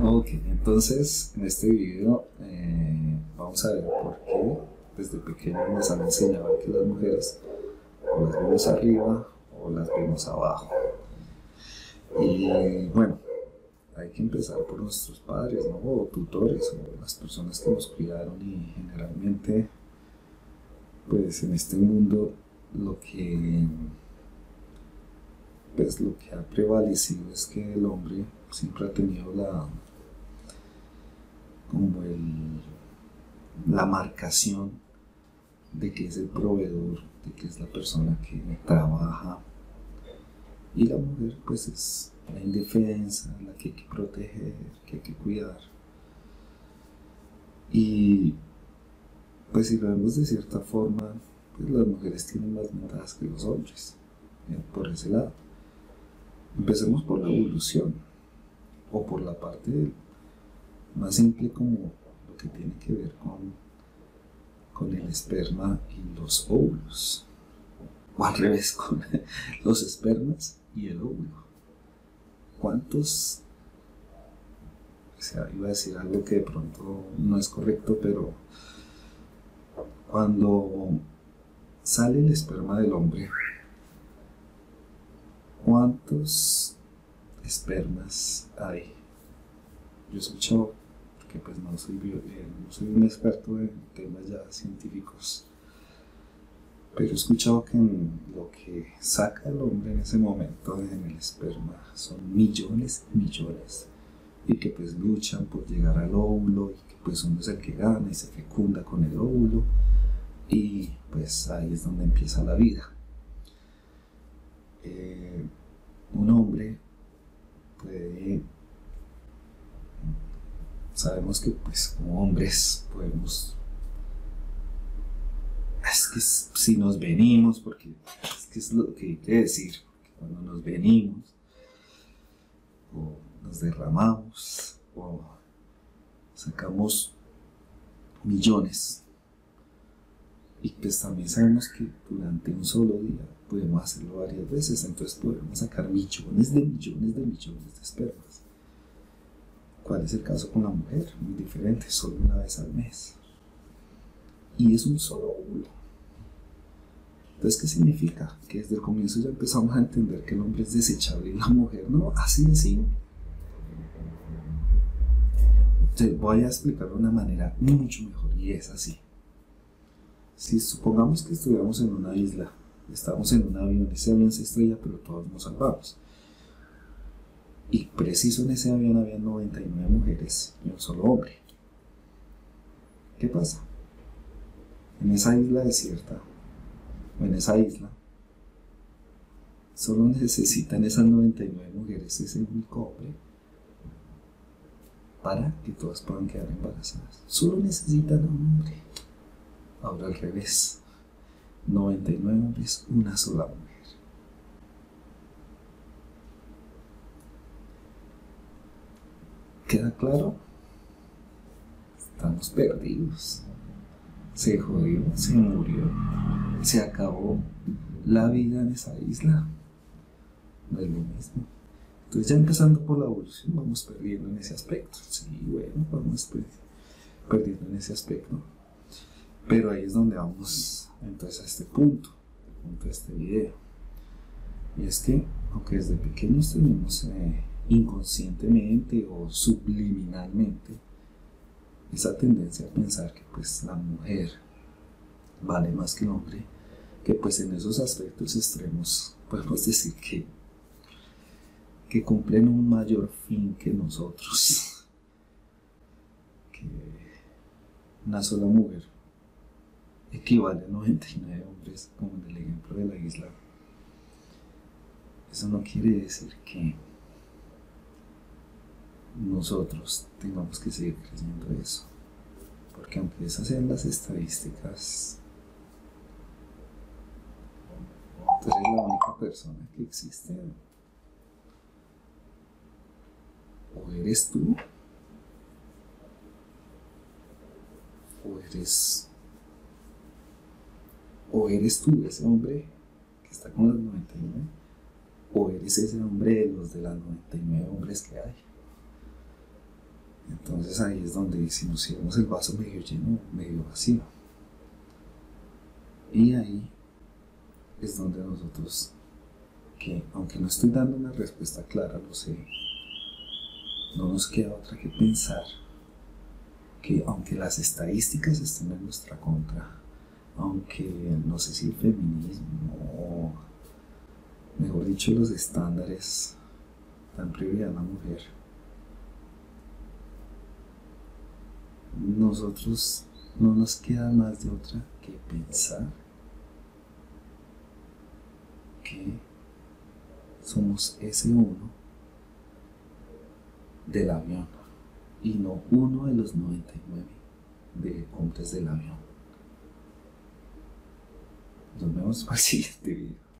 Ok, entonces en este video eh, vamos a ver por qué desde pequeños nos han enseñado que las mujeres o las vemos arriba o las vemos abajo. Y bueno, hay que empezar por nuestros padres, ¿no? O tutores, o las personas que nos cuidaron y generalmente, pues en este mundo lo que pues lo que ha prevalecido es que el hombre siempre ha tenido la como el, la marcación de que es el proveedor, de que es la persona que trabaja. Y la mujer pues es la indefensa, la que hay que proteger, que hay que cuidar. Y pues si lo vemos de cierta forma, pues las mujeres tienen más ventajas que los hombres, eh, por ese lado. Empecemos por la evolución, o por la parte más simple como lo que tiene que ver con, con el esperma y los óvulos. O al revés, con los espermas y el óvulo. ¿Cuántos? O sea, iba a decir algo que de pronto no es correcto, pero cuando sale el esperma del hombre, ¿cuántos espermas hay? Yo he porque pues no soy, eh, no soy un experto en temas ya científicos, pero he escuchado que lo que saca el hombre en ese momento en el esperma son millones y millones y que pues luchan por llegar al óvulo y que pues uno es el que gana y se fecunda con el óvulo y pues ahí es donde empieza la vida. Eh, un hombre puede sabemos que pues como hombres podemos es que si nos venimos, porque es que es lo que hay decir, cuando nos venimos, o nos derramamos, o sacamos millones, y pues también sabemos que durante un solo día podemos hacerlo varias veces, entonces podemos sacar millones de millones de millones de espermas. ¿Cuál es el caso con la mujer? Muy diferente, solo una vez al mes. Y es un solo óvulo. Entonces, ¿qué significa? Que desde el comienzo ya empezamos a entender que el hombre es desechable y la mujer no, así de. Te voy a explicarlo de una manera mucho mejor y es así. Si supongamos que estuviéramos en una isla, estamos en un avión, ese avión se estrella, pero todos nos salvamos. Y preciso en ese avión había 99 mujeres y un solo hombre. ¿Qué pasa? En esa isla desierta o en esa isla, solo necesitan esas 99 mujeres, ese único hombre, para que todas puedan quedar embarazadas. Solo necesitan un hombre. Ahora al revés. 99 hombres, una sola mujer. ¿Queda claro? Estamos perdidos. Se jodió, se murió se acabó la vida en esa isla. No es lo mismo. Entonces ya empezando por la evolución vamos perdiendo en ese aspecto. Sí, bueno, vamos perdiendo en ese aspecto. Pero ahí es donde vamos entonces a este punto, el punto de este video. Y es que, aunque desde pequeños tenemos eh, inconscientemente o subliminalmente esa tendencia a pensar que pues la mujer vale más que el hombre, que pues en esos aspectos extremos podemos decir que, que cumplen un mayor fin que nosotros. Que una sola mujer equivale a 99 hombres, como en el ejemplo de la isla. Eso no quiere decir que nosotros tengamos que seguir creciendo eso. Porque aunque esas sean las estadísticas tú eres la única persona que existe. O eres tú, o eres, o eres tú ese hombre que está con los 99, o eres ese hombre de los de las 99 hombres que hay. Entonces ahí es donde si nos vemos el vaso medio lleno, medio vacío. Y ahí es donde nosotros, que aunque no estoy dando una respuesta clara, lo sé, no nos queda otra que pensar que aunque las estadísticas estén en nuestra contra, aunque no sé si el feminismo o mejor dicho los estándares dan prioridad a la mujer, nosotros no nos queda más de otra que pensar que somos ese uno del avión y no uno de los 99 de hombres del avión. Nos vemos para el siguiente.